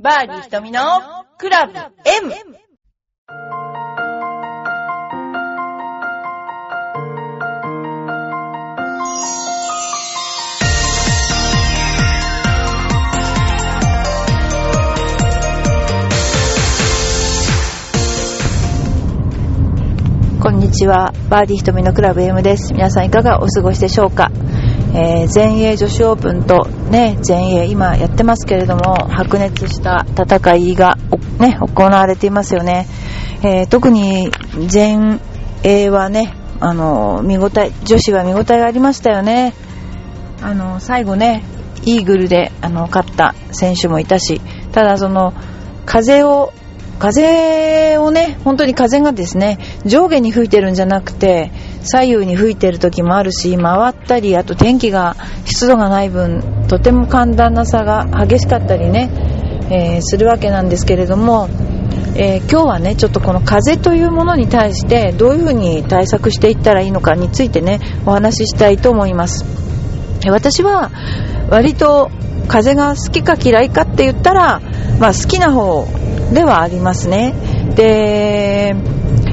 バーディー瞳のクラブ M! こんにちは。バーディー瞳のクラブ M です。皆さんいかがお過ごしでしょうか、えー全英女子オープンとね、全英今やってますけれども、白熱した戦いが、ね、行われていますよね。えー特に全英はね、あの、見応え、女子は見応えがありましたよね。あの、最後ね、イーグルで、あの、勝った選手もいたし、ただその、風を、風をね、本当に風がですね、上下に吹いてるんじゃなくて、左右に吹いてる時もあるし、回ったり、あと天気が、湿度がない分、とても寒暖なさが激しかったりね、えーするわけなんですけれども、えー今日はね、ちょっとこの風というものに対して、どういうふうに対策していったらいいのかについてね、お話ししたいと思います。私は割と風が好きか嫌いかって言ったら、まあ、好きな方ではありますねで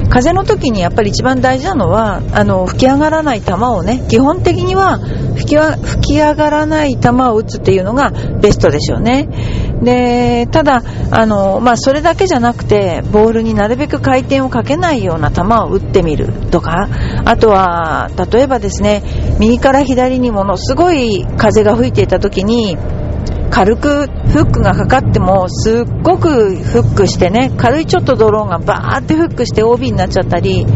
風の時にやっぱり一番大事なのはあの吹き上がらない球をね基本的には吹き吹き上がらない球を打つっていうのがベストでしょうね。でただあの、まあ、それだけじゃなくてボールになるべく回転をかけないような球を打ってみるとかあとは例えばですね右から左にものすごい風が吹いていた時に軽くフックがかかってもすっごくフックしてね軽いちょっとドローンがバーってフックして OB になっちゃったり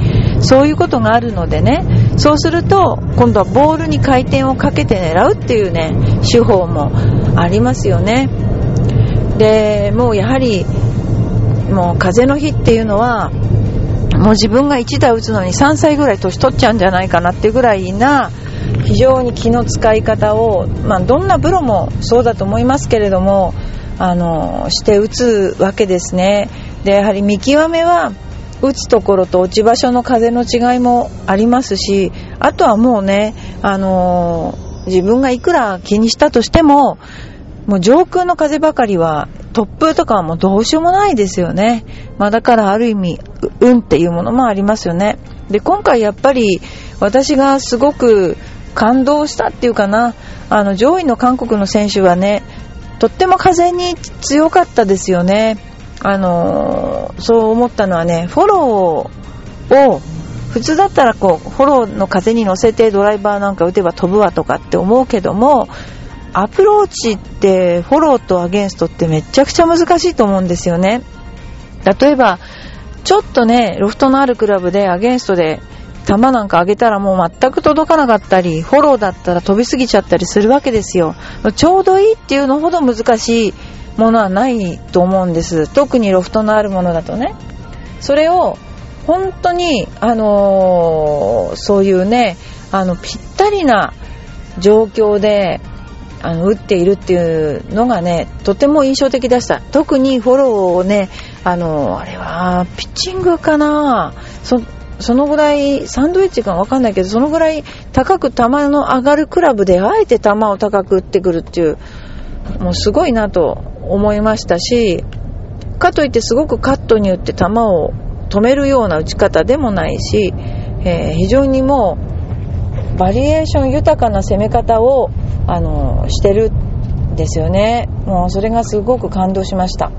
そういうことがあるのでねそうすると今度はボールに回転をかけて狙うっていうね手法もありますよね。でもうやはりもう風の日っていうのはもう自分が1打打つのに3歳ぐらい年取っちゃうんじゃないかなっていうぐらいな非常に気の使い方を、まあ、どんなプロもそうだと思いますけれどもあのして打つわけですねでやはり見極めは打つところと落ち場所の風の違いもありますしあとはもうねあの自分がいくら気にしたとしてももう上空の風ばかりは突風とかはもうどうしようもないですよね。まあだからある意味、運っていうものもありますよね。で、今回やっぱり私がすごく感動したっていうかな、あの上位の韓国の選手はね、とっても風に強かったですよね。あのーそう思ったのはね、フォローを普通だったらこうフォローの風に乗せてドライバーなんか打てば飛ぶわとかって思うけどもアプローチってフォローとアゲンストってめちゃくちゃ難しいと思うんですよね例えばちょっとねロフトのあるクラブでアゲンストで球なんか上げたらもう全く届かなかったりフォローだったら飛びすぎちゃったりするわけですよ。ちょうどいいっていうのほど難しいものはないと思うんです。特にロフトのあるものだとね。それを本当に、あのーそういうねあのぴったりな状況であの打っているっていうのがねとても印象的でした。特にフォローをねあのあれはピッチングかな。そそのぐらいサンドイッチかわかんないけどそのぐらい高く球の上がるクラブであえて球を高く打ってくるっていうもうすごいなと思いましたしかといってすごくカットに打って球を止めるような打ち方でもないし、えー非常にもうバリエーション豊かな攻め方をあのしてるんですよね。もうそれがすごく感動しました。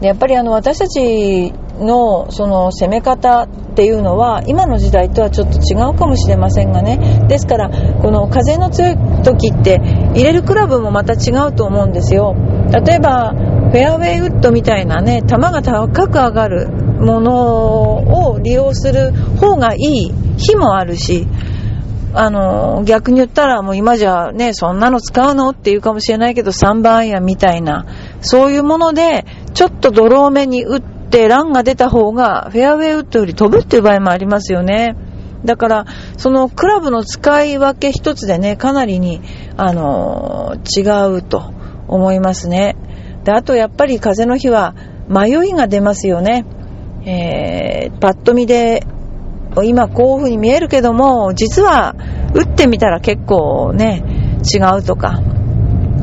でやっぱりあの私たちのその攻め方っていうのは今の時代とはちょっと違うかもしれませんがね。ですからこの風の強い時って入れるクラブもまた違うと思うんですよ。例えばフェアウェイウッドみたいなね球が高く上がるものを利用する方がいい日もあるしあの逆に言ったらもう今じゃねそんなの使うのっていうかもしれないけど3番アイアンみたいなそういうものでちょっとドロー目に打ってランが出た方がフェアウェイウッドより飛ぶっていう場合もありますよね。だからそのクラブの使い分け一つでねかなりにあの違うと思いますね。であとやっぱり風の日は迷いが出ますよね、えーパッと見で今こういう風に見えるけども実は打ってみたら結構ね違うとか。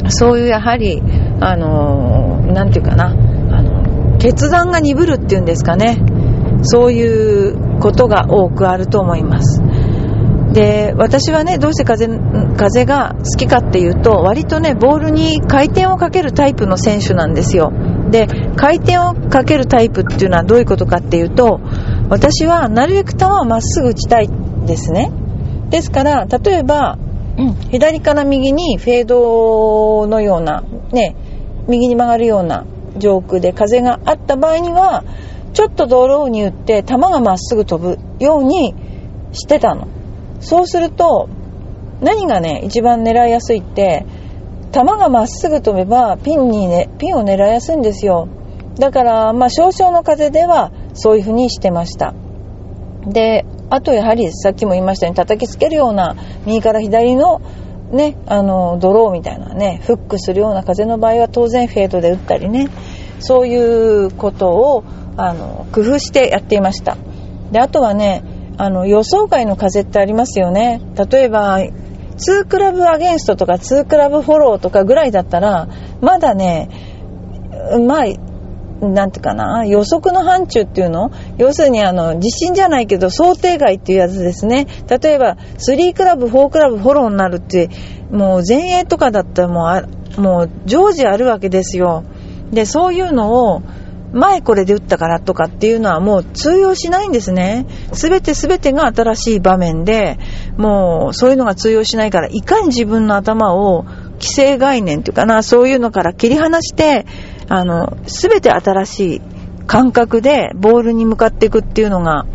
そういうやはりあのなんていうかな、決断が鈍るっていうんですかね。そういうことが多くあると思います。で、私はね、どうして風、風が好きかっていうと、割とね、ボールに回転をかけるタイプの選手なんですよ。で、回転をかけるタイプっていうのはどういうことかっていうと、私はなるべく球をまっすぐ打ちたいんですね。ですから、例えば、うん、左から右にフェードのような、ね、右に曲がるような上空で風があった場合には、ちょっとドローに打って球がまっすぐ飛ぶようにしてたの。そうすると、何がね、一番狙いやすいって、球がまっすぐ飛べばピンにね、ピンを狙いやすいんですよ。だから、まあ少々の風ではそういう風にしてました。で、あとやはりさっきも言いましたように叩きつけるような右から左のね、あの、ドローみたいなね、フックするような風の場合は当然フェードで打ったりね、そういうことを、あの、工夫してやっていました。で、あとはね、あの、予想外の風ってありますよね。例えば、2クラブアゲンストとか2クラブフォローとかぐらいだったら、まだね、まあ、なんていうかな、予測の範疇っていうの？要するにあの、地震じゃないけど想定外っていうやつですね。例えば、3クラブ、4クラブフォローになるって、もう前衛とかだったらもう、もう常時あるわけですよ。で、そういうのを、前これで打ったからとかっていうのはもう通用しないんですね。すべてすべてが新しい場面で、もうそういうのが通用しないから、いかに自分の頭を既成概念っていうかな、そういうのから切り離して、あの、すべて新しい感覚でボールに向かっていくっていうのが、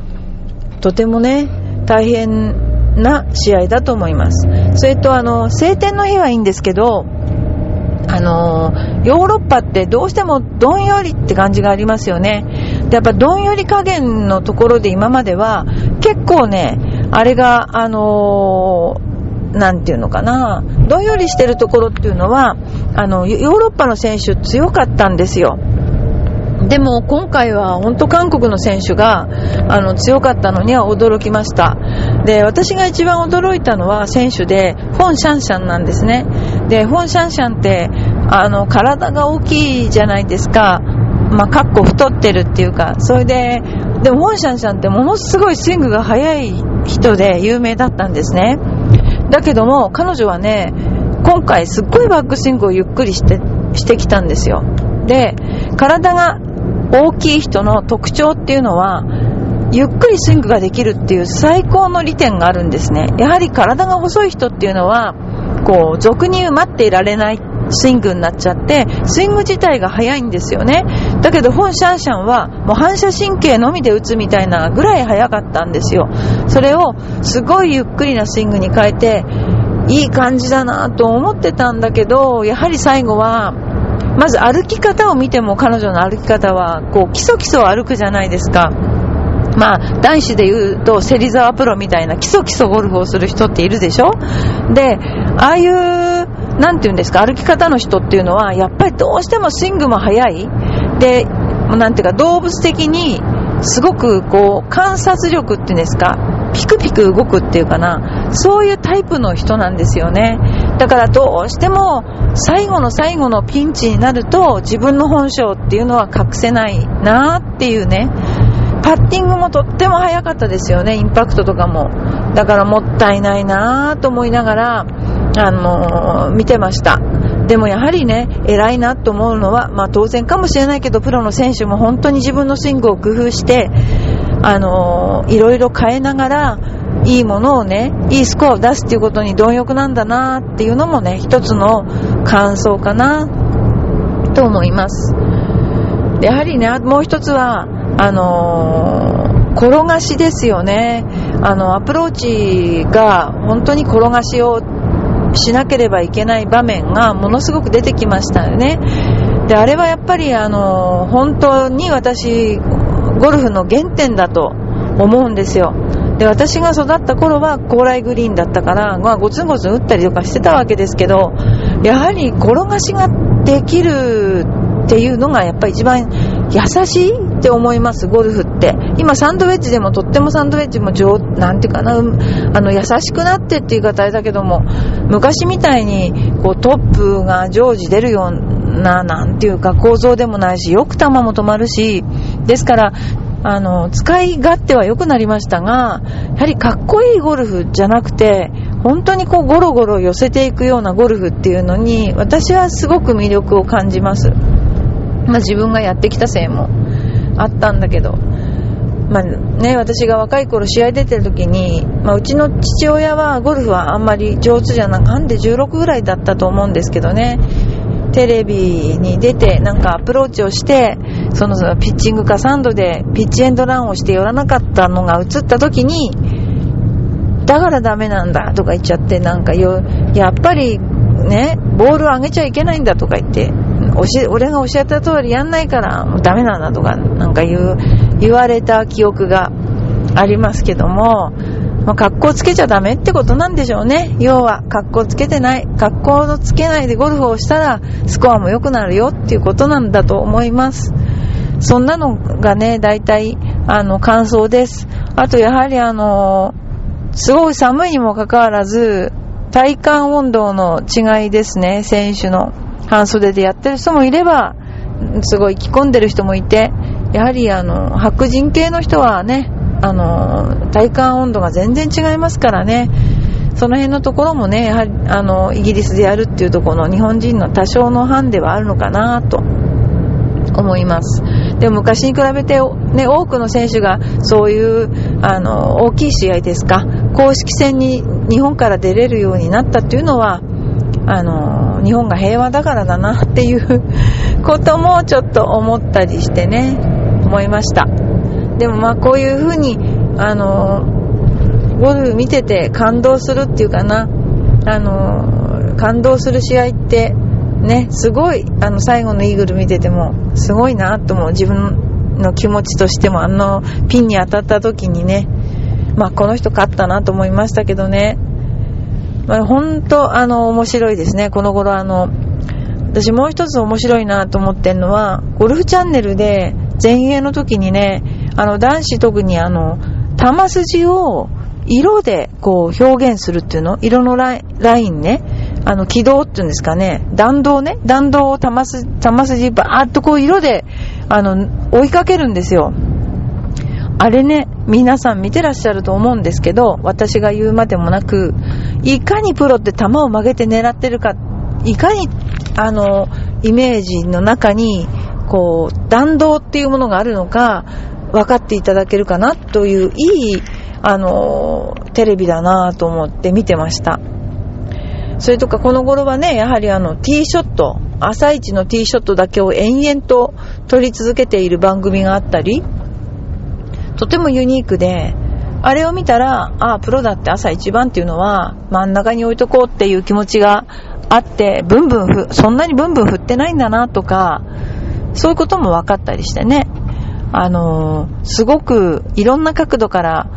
とてもね、大変な試合だと思います。それとあの、晴天の日はいいんですけど、あのヨーロッパってどうしてもどんよりって感じがありますよね。で、やっぱどんより加減のところで今までは結構ね、あれが、あのー、なんていうのかな、どんよりしてるところっていうのは、あの、ヨーロッパの選手強かったんですよ。でも今回は本当韓国の選手があの強かったのには驚きました。で、私が一番驚いたのは選手で、フォン・シャンシャンなんですね。で、フォン・シャンシャンって、あの、体が大きいじゃないですか。まあ、かっこ太ってるっていうか、それで、でも、フォン・シャンシャンってものすごいスイングが速い人で有名だったんですね。だけども、彼女はね、今回すっごいバックスイングをゆっくりして、してきたんですよ。で、体が大きい人の特徴っていうのは、ゆっくりスイングができるっていう最高の利点があるんですね。やはり体が細い人っていうのは、こう、俗に待っていられないスイングになっちゃって、スイング自体が速いんですよね。だけど、本シャンシャンは、もう反射神経のみで打つみたいなぐらい速かったんですよ。それを、すごいゆっくりなスイングに変えて、いい感じだなと思ってたんだけど、やはり最後は、まず歩き方を見ても彼女の歩き方は、こう、基礎基礎歩くじゃないですか。まあ、男子で言うと、芹沢プロみたいな基礎基礎ゴルフをする人っているでしょ？で、ああいう、なんて言うんですか、歩き方の人っていうのは、やっぱりどうしてもスイングも速い。で、なんていうか、動物的に、すごくこう、観察力っていうんですか、ピクピク動くっていうかな、そういうタイプの人なんですよね。だからどうしても最後の最後のピンチになると自分の本性っていうのは隠せないなっていうね。パッティングもとっても早かったですよね、インパクトとかも。だからもったいないなと思いながら、あのー、見てました。でもやはりね、偉いなと思うのは、まあ当然かもしれないけど、プロの選手も本当に自分のスイングを工夫して、あのー、いろいろ変えながら、いいものをね、いいスコアを出すっていうことに貪欲なんだなっていうのもね、一つの感想かなと思います。やはりね、もう一つは、あのー、転がしですよね。あの、アプローチが本当に転がしをしなければいけない場面がものすごく出てきましたよね。で、あれはやっぱりあの、本当に私、ゴルフの原点だと思うんですよ。で、私が育った頃は高麗グリーンだったから、まあ、ゴツンゴツン打ったりとかしてたわけですけど、やはり転がしができるっていうのがやっぱり一番優しいって思います、ゴルフって。今サンドウェッジでもとってもサンドウェッジも上、なんていうかな、あの、優しくなってっていう方あれだけども、昔みたいに、こうトップが常時出るような、なんていうか構造でもないし、よく球も止まるし、ですから、あの、使い勝手は良くなりましたが、やはりかっこいいゴルフじゃなくて、本当にこうゴロゴロ寄せていくようなゴルフっていうのに、私はすごく魅力を感じます。まあ自分がやってきたせいもあったんだけど、まあね、私が若い頃試合出てる時に、まあ、うちの父親はゴルフはあんまり上手じゃなくて、んで16ぐらいだったと思うんですけどね、テレビに出てなんかアプローチをして、そのピッチングかサンドでピッチエンドランをして寄らなかったのが映った時に、だからダメなんだとか言っちゃって、なんかよ、やっぱりね、ボールを上げちゃいけないんだとか言って、俺が教えた通りやんないからもうダメなんだとかなんか言う、言われた記憶がありますけども、まあ、格好つけちゃダメってことなんでしょうね。要は、格好つけてない。格好のつけないでゴルフをしたら、スコアも良くなるよっていうことなんだと思います。そんなのがね、大体、あの、感想です。あと、やはりあの、すごい寒いにもかかわらず、体感温度の違いですね、選手の。半袖でやってる人もいれば、すごい着込んでる人もいて、やはりあの、白人系の人はね、あの、体感温度が全然違いますからね。その辺のところもね、やはり、あの、イギリスでやるっていうところの日本人の多少のハンデはあるのかなと思います。でも昔に比べて、ね、多くの選手がそういう、あの、大きい試合ですか、公式戦に日本から出れるようになったっていうのは、あの、日本が平和だからだなっていうこともちょっと思ったりしてね、思いました。でもまあこういう風に、あの、ゴルフ見てて感動するっていうかな、あの、感動する試合って、ね、すごい、あの、最後のイーグル見てても、すごいなと思う。自分の気持ちとしても、あの、ピンに当たった時にね、まあ、この人勝ったなと思いましたけどね。まあ、本当、あの、面白いですね。この頃、あの、私もう一つ面白いなと思ってるのは、ゴルフチャンネルで前衛の時にね、あの、男子特にあの、球筋を色でこう表現するっていうの？色のラインね。あの、軌道っていうんですかね。弾道ね。弾道を球筋、球筋バーっとこう色で、あの、追いかけるんですよ。あれね、皆さん見てらっしゃると思うんですけど、私が言うまでもなく、いかにプロって球を曲げて狙ってるか、いかに、あの、イメージの中に、こう、弾道っていうものがあるのか、分かっていただけるかなといういい、あの、テレビだなと思って見てました。それとかこの頃はね、やはりあの、ティーショット、朝一のティーショットだけを延々と撮り続けている番組があったり、とてもユニークで、あれを見たら、ああ、プロだって朝一番っていうのは真ん中に置いとこうっていう気持ちがあって、ブンブンふ、そんなにブンブン振ってないんだなとか、そういうことも分かったりしてね。あのー、すごくいろんな角度から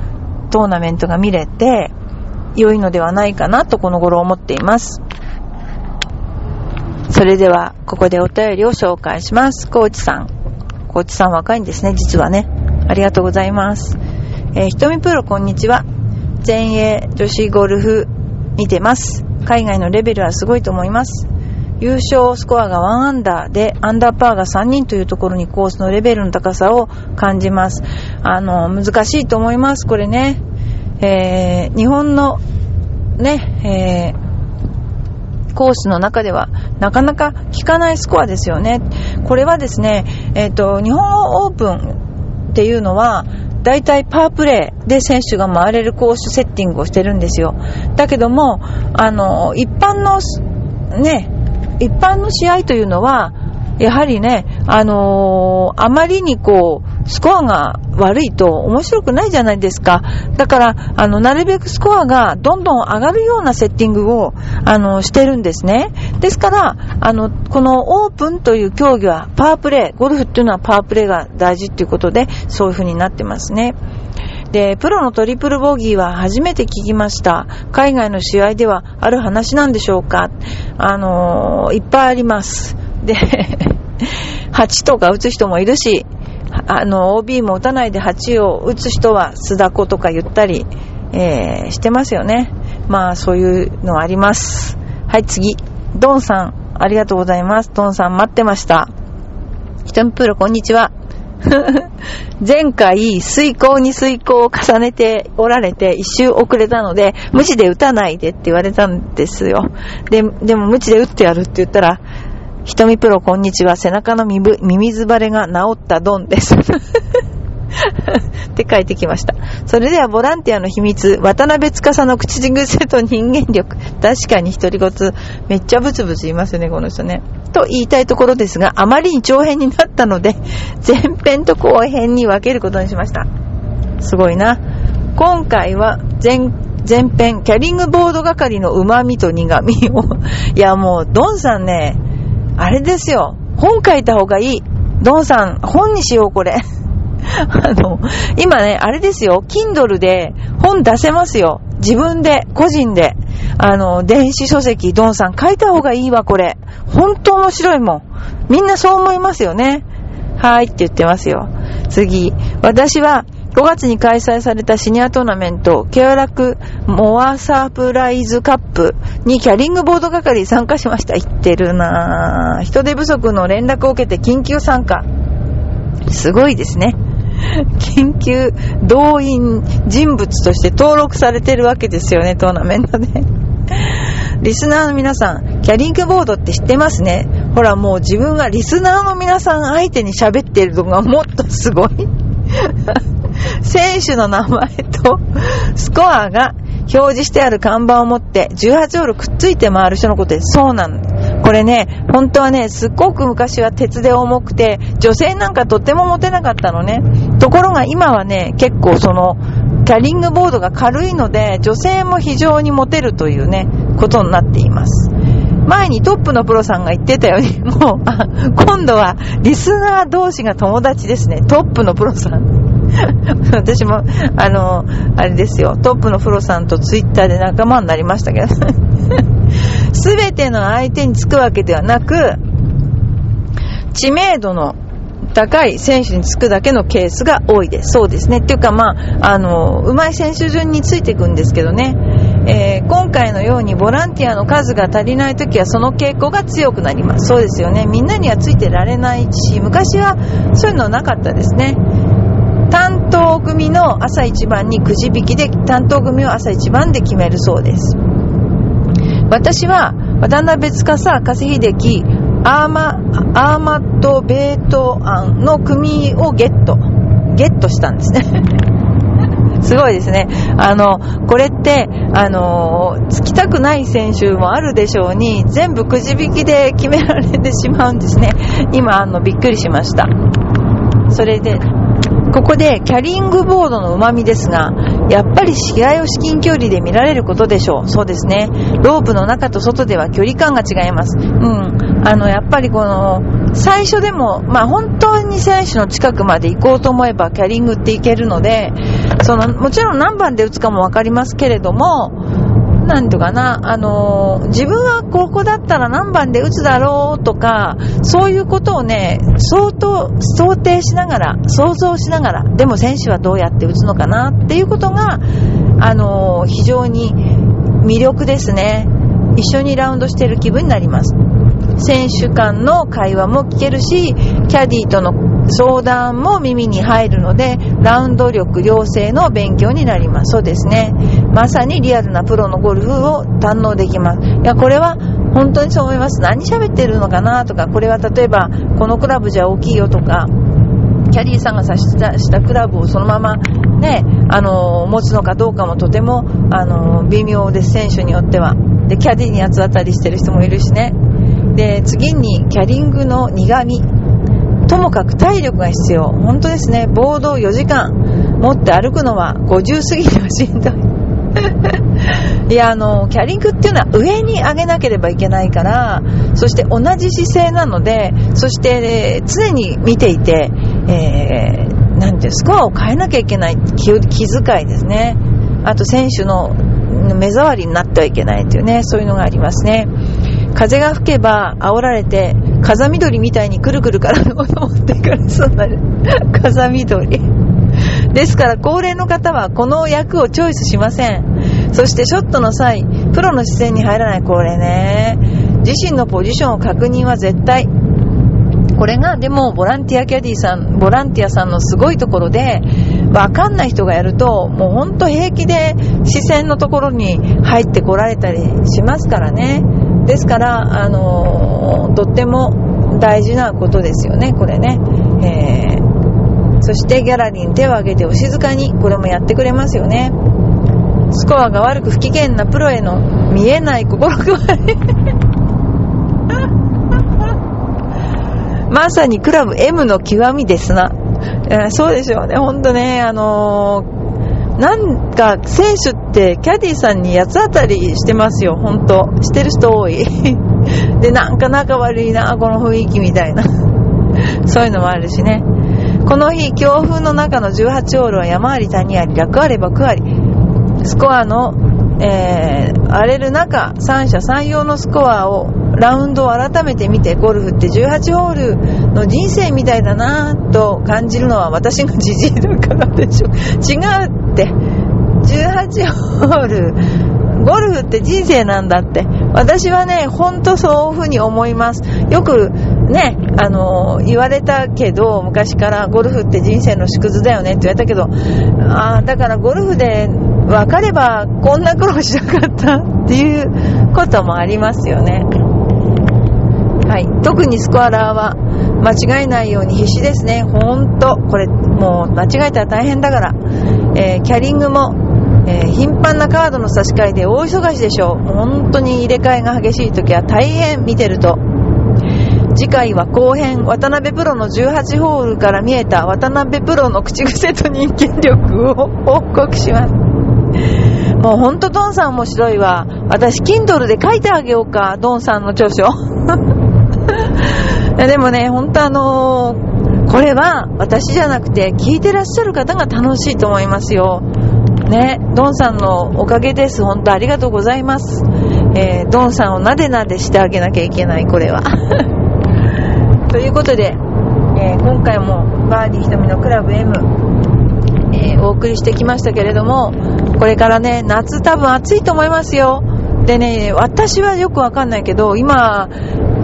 トーナメントが見れて、良いのではないかなとこの頃思っています。それでは、ここでお便りを紹介します。コーチさん。コーチさん若いんですね、実はね。ありがとうございます。えー、ひとみプロこんにちは。全英女子ゴルフ見てます。海外のレベルはすごいと思います。優勝スコアが1アンダーで、アンダーパーが3人というところにコースのレベルの高さを感じます。あの、難しいと思います、これね。えー、日本のね、えー、コースの中ではなかなか効かないスコアですよね。これはですね、えっ、ー、と、日本オープンっていうのは、大体パープレーで選手が回れるコースセッティングをしてるんですよ。だけども、あの、一般のね、一般の試合というのは、やはりね、あのー、あまりにこう、スコアが悪いと面白くないじゃないですか。だから、あの、なるべくスコアがどんどん上がるようなセッティングを、あの、してるんですね。ですから、あの、このオープンという競技はパワープレイ、ゴルフっていうのはパワープレイが大事っていうことで、そういう風になってますね。で、プロのトリプルボギーは初めて聞きました。海外の試合ではある話なんでしょうかあのー、いっぱいあります。で、8とか打つ人もいるし、あの、OB も打たないで8を打つ人は須田子とか言ったり、えー、してますよね。まあ、そういうのあります。はい、次。ドンさん、ありがとうございます。トンさん待ってました。ひとみプロ、こんにちは。前回、遂行に遂行を重ねておられて、一周遅れたので、無知で打たないでって言われたんですよ。で、でも無知で打ってやるって言ったら、ひとみプロ、こんにちは。背中の耳耳ずばれが治ったドンです。って書いてきました。それではボランティアの秘密、渡辺司の口癖と人間力。確かに独り言、めっちゃブツブツ言いますね、この人ね。と言いたいところですが、あまりに長編になったので、前編と後編に分けることにしました。すごいな。今回は前、前編、キャリングボード係の旨味と苦味を。いや、もう、ドンさんね、あれですよ。本書いた方がいい。ドンさん、本にしよう、これ。あの、今ね、あれですよ、Kindle で本出せますよ。自分で、個人で。あの、電子書籍、ドンさん書いた方がいいわ、これ。本当面白いもん。みんなそう思いますよね。はいって言ってますよ。次。私は、5月に開催されたシニアトーナメント、ケアラクモアサプライズカップにキャリングボード係参加しました。言ってるなぁ。人手不足の連絡を受けて緊急参加。すごいですね。緊急動員人物として登録されてるわけですよね、トーナメントで。リスナーの皆さん、キャリングボードって知ってますねほらもう自分がリスナーの皆さん相手に喋ってるのがもっとすごい。選手の名前とスコアが表示してある看板を持って18ホールくっついて回る人のことです。そうなんこれね、本当はね、すっごく昔は鉄で重くて、女性なんかとっても持てなかったのね。ところが今はね、結構その、キャリングボードが軽いので、女性も非常に持てるというね、ことになっています。前にトップのプロさんが言ってたように、もう、今度はリスナー同士が友達ですね。トップのプロさん。私も、あの、あれですよ、トップのプロさんとツイッターで仲間になりましたけど、すべての相手につくわけではなく、知名度の高い選手につくだけのケースが多いです。そうですね。っていうか、まあ、あの、上手い選手順についていくんですけどね、えー今回のようにボランティアの数が足りないときはその傾向が強くなります。そうですよね。みんなにはついてられないし、昔はそういうのなかったですね。当組の朝一番にくじ引きで担当組を朝一番で決めるそうです私は渡辺司加瀬秀樹アーマアーマット・ベートアンの組をゲットゲットしたんですね すごいですね。あの、これって、あの、つきたくない選手もあるでしょうに、全部くじ引きで決められてしまうんですね。今、あの、びっくりしました。それで、ここでキャリングボードの旨味ですが、やっぱり試合を至近距離で見られることでしょう。そうですね。ロープの中と外では距離感が違います。うん。あの、やっぱりこの、最初でも、まあ本当に選手の近くまで行こうと思えばキャリングって行けるので、その、もちろん何番で打つかもわかりますけれども、なんとかな、あのー自分はここだったら何番で打つだろうとか、そういうことをね、相当想定しながら、想像しながら、でも選手はどうやって打つのかなっていうことが、あのー非常に魅力ですね。一緒にラウンドしてる気分になります。選手間の会話も聞けるし、キャディーとの相談も耳に入るので、ラウンド力養成の勉強になります。そうですね。まさにリアルなプロのゴルフを堪能できます。いや、これは本当にそう思います。何喋ってるのかなとか、これは例えば、このクラブじゃ大きいよとか、キャディーさんが差したクラブをそのままね、あの持つのかどうかもとても、あの微妙です、選手によっては。で、キャディーに八つ当たりしてる人もいるしね。で、次に、キャリングの苦味。ともかく体力が必要。本当ですね。ボードを4時間持って歩くのは50過ぎてはしんどい。いや、あの、キャリングっていうのは上に上げなければいけないから、そして同じ姿勢なので、そして、えー常に見ていて、えー、なんて、スコアを変えなきゃいけない気遣いですね。あと選手の目障りになってはいけないっていうね、そういうのがありますね。風が吹けば煽られて、風緑みたいにくるくる体を持っていかれそうになる。風緑。ですから、高齢の方はこの役をチョイスしません。そして、ショットの際、プロの視線に入らない、これね。自身のポジションを確認は絶対。これがでもボランティアキャディさん、ボランティアさんのすごいところで、わかんない人がやると、もうほんと平気で視線のところに入ってこられたりしますからね。ですから、あの、とっても大事なことですよね、これね。えー、そしてギャラリーに手を挙げてお静かに、これもやってくれますよね。スコアが悪く不機嫌なプロへの見えない心配。まさにクラブ M の極みですなえ。そうでしょうね、ほんとね、あのー、なんか選手ってキャディーさんに八つ当たりしてますよ、ほんと。してる人多い。で、なんか仲悪いな、この雰囲気みたいな。そういうのもあるしね。この日、強風の中の18ホールは山あり谷あり、楽あれば苦あり。スコアの、えー、荒れる中、三者三様のスコアをラウンドを改めて見てゴルフって18ホールの人生みたいだなと感じるのは私のじじいだからでしょ違うって。18ホールゴルフって人生なんだって。私はねほんとそういうふうに思います。よくねあの言われたけど昔からゴルフって人生の縮図だよねって言われたけどあだからゴルフで分かればこんな苦労しなかったっていうこともありますよねはい、特にスコアラーは間違えないように必死ですね。ほんと、これもう間違えたら大変だから。えー、キャリングも、えー、頻繁なカードの差し替えで大忙しでしょう。本当に入れ替えが激しい時は大変見てると。次回は後編、渡辺プロの18ホールから見えた渡辺プロの口癖と人間力を報告します。もうほんとドンさん面白いわ。私、Kindle で書いてあげようか、ドンさんの著書。でもね、本当あのー、これは私じゃなくて聞いてらっしゃる方が楽しいと思いますよ。ね、ドンさんのおかげです。本当ありがとうございます。えー、ドンさんをなでなでしてあげなきゃいけない、これは。ということで、えー、今回もバーディー瞳のクラブ M、えー、お送りしてきましたけれども、これからね、夏多分暑いと思いますよ。でね、私はよくわかんないけど、今、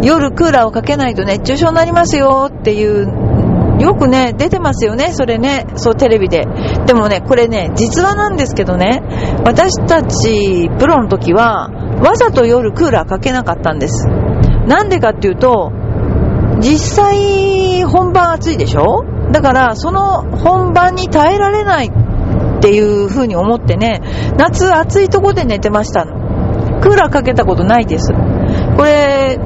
夜クーラーをかけないと熱中症になりますよっていう、よくね、出てますよね、それね、そうテレビで。でもね、これね、実話なんですけどね、私たちプロの時は、わざと夜クーラーかけなかったんです。なんでかっていうと、実際本番暑いでしょ？だからその本番に耐えられないっていう風に思ってね、夏暑いとこで寝てました。クーラーかけたことないです。これ、